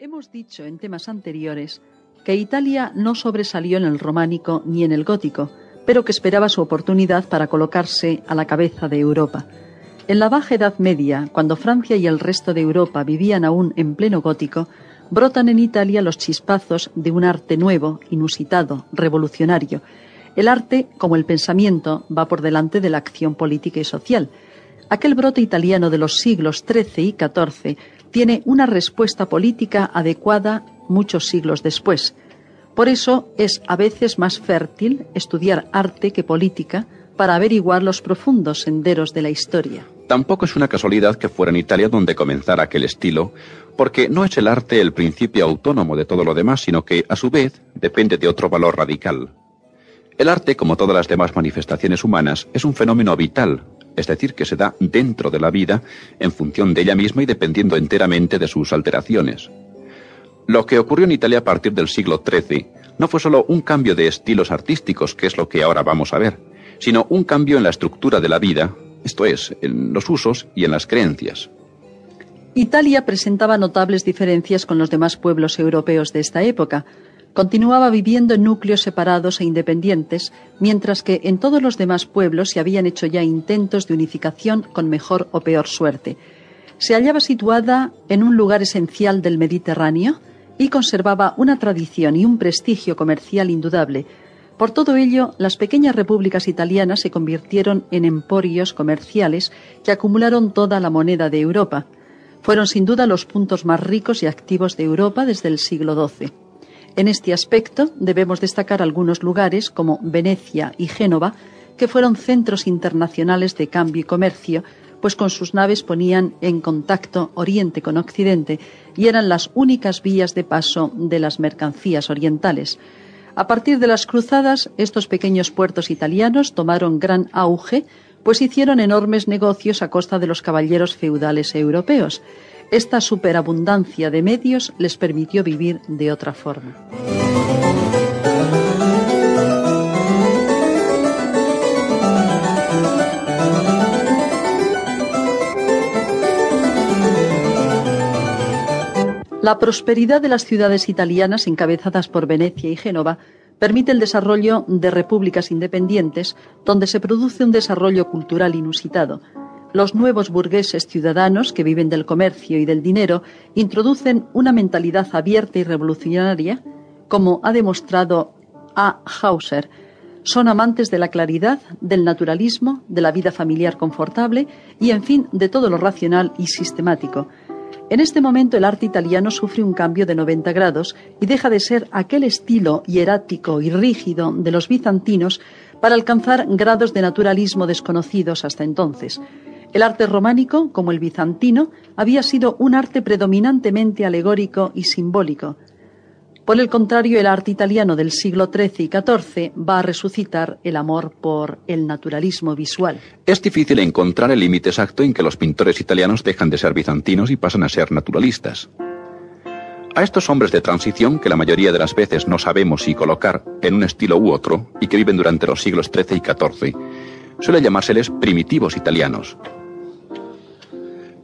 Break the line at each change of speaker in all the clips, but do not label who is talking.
Hemos dicho en temas anteriores que Italia no sobresalió en el románico ni en el gótico, pero que esperaba su oportunidad para colocarse a la cabeza de Europa. En la Baja Edad Media, cuando Francia y el resto de Europa vivían aún en pleno gótico, brotan en Italia los chispazos de un arte nuevo, inusitado, revolucionario. El arte, como el pensamiento, va por delante de la acción política y social. Aquel brote italiano de los siglos XIII y XIV tiene una respuesta política adecuada muchos siglos después. Por eso es a veces más fértil estudiar arte que política para averiguar los profundos senderos de la historia.
Tampoco es una casualidad que fuera en Italia donde comenzara aquel estilo, porque no es el arte el principio autónomo de todo lo demás, sino que, a su vez, depende de otro valor radical. El arte, como todas las demás manifestaciones humanas, es un fenómeno vital, es decir, que se da dentro de la vida en función de ella misma y dependiendo enteramente de sus alteraciones. Lo que ocurrió en Italia a partir del siglo XIII no fue solo un cambio de estilos artísticos, que es lo que ahora vamos a ver, sino un cambio en la estructura de la vida, esto es, en los usos y en las creencias.
Italia presentaba notables diferencias con los demás pueblos europeos de esta época, continuaba viviendo en núcleos separados e independientes, mientras que en todos los demás pueblos se habían hecho ya intentos de unificación con mejor o peor suerte. Se hallaba situada en un lugar esencial del Mediterráneo y conservaba una tradición y un prestigio comercial indudable. Por todo ello, las pequeñas repúblicas italianas se convirtieron en emporios comerciales que acumularon toda la moneda de Europa. Fueron sin duda los puntos más ricos y activos de Europa desde el siglo XII. En este aspecto debemos destacar algunos lugares como Venecia y Génova, que fueron centros internacionales de cambio y comercio, pues con sus naves ponían en contacto Oriente con Occidente y eran las únicas vías de paso de las mercancías orientales. A partir de las cruzadas, estos pequeños puertos italianos tomaron gran auge, pues hicieron enormes negocios a costa de los caballeros feudales europeos. Esta superabundancia de medios les permitió vivir de otra forma. La prosperidad de las ciudades italianas encabezadas por Venecia y Génova permite el desarrollo de repúblicas independientes donde se produce un desarrollo cultural inusitado. Los nuevos burgueses ciudadanos que viven del comercio y del dinero introducen una mentalidad abierta y revolucionaria, como ha demostrado A. Hauser. Son amantes de la claridad, del naturalismo, de la vida familiar confortable y, en fin, de todo lo racional y sistemático. En este momento el arte italiano sufre un cambio de 90 grados y deja de ser aquel estilo hierático y rígido de los bizantinos para alcanzar grados de naturalismo desconocidos hasta entonces. El arte románico, como el bizantino, había sido un arte predominantemente alegórico y simbólico. Por el contrario, el arte italiano del siglo XIII y XIV va a resucitar el amor por el naturalismo visual.
Es difícil encontrar el límite exacto en que los pintores italianos dejan de ser bizantinos y pasan a ser naturalistas. A estos hombres de transición, que la mayoría de las veces no sabemos si colocar en un estilo u otro, y que viven durante los siglos XIII y XIV, suele llamárseles primitivos italianos,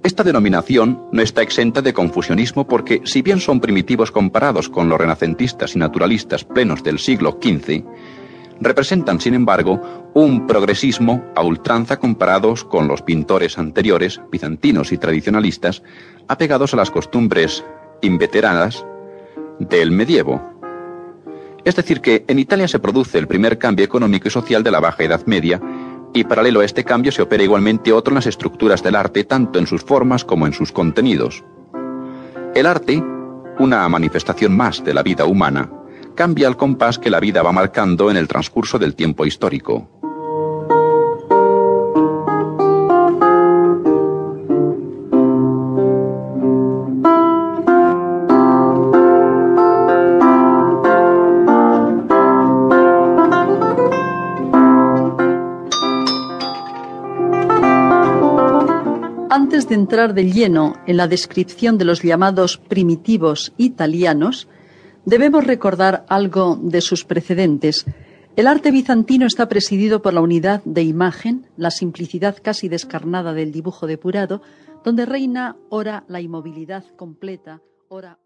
esta denominación no está exenta de confusionismo porque, si bien son primitivos comparados con los renacentistas y naturalistas plenos del siglo XV, representan, sin embargo, un progresismo a ultranza comparados con los pintores anteriores, bizantinos y tradicionalistas, apegados a las costumbres inveteranas del medievo. Es decir, que en Italia se produce el primer cambio económico y social de la Baja Edad Media, y paralelo a este cambio se opera igualmente otro en las estructuras del arte, tanto en sus formas como en sus contenidos. El arte, una manifestación más de la vida humana, cambia al compás que la vida va marcando en el transcurso del tiempo histórico.
Antes de entrar de lleno en la descripción de los llamados primitivos italianos, debemos recordar algo de sus precedentes. El arte bizantino está presidido por la unidad de imagen, la simplicidad casi descarnada del dibujo depurado, donde reina ora la inmovilidad completa, ora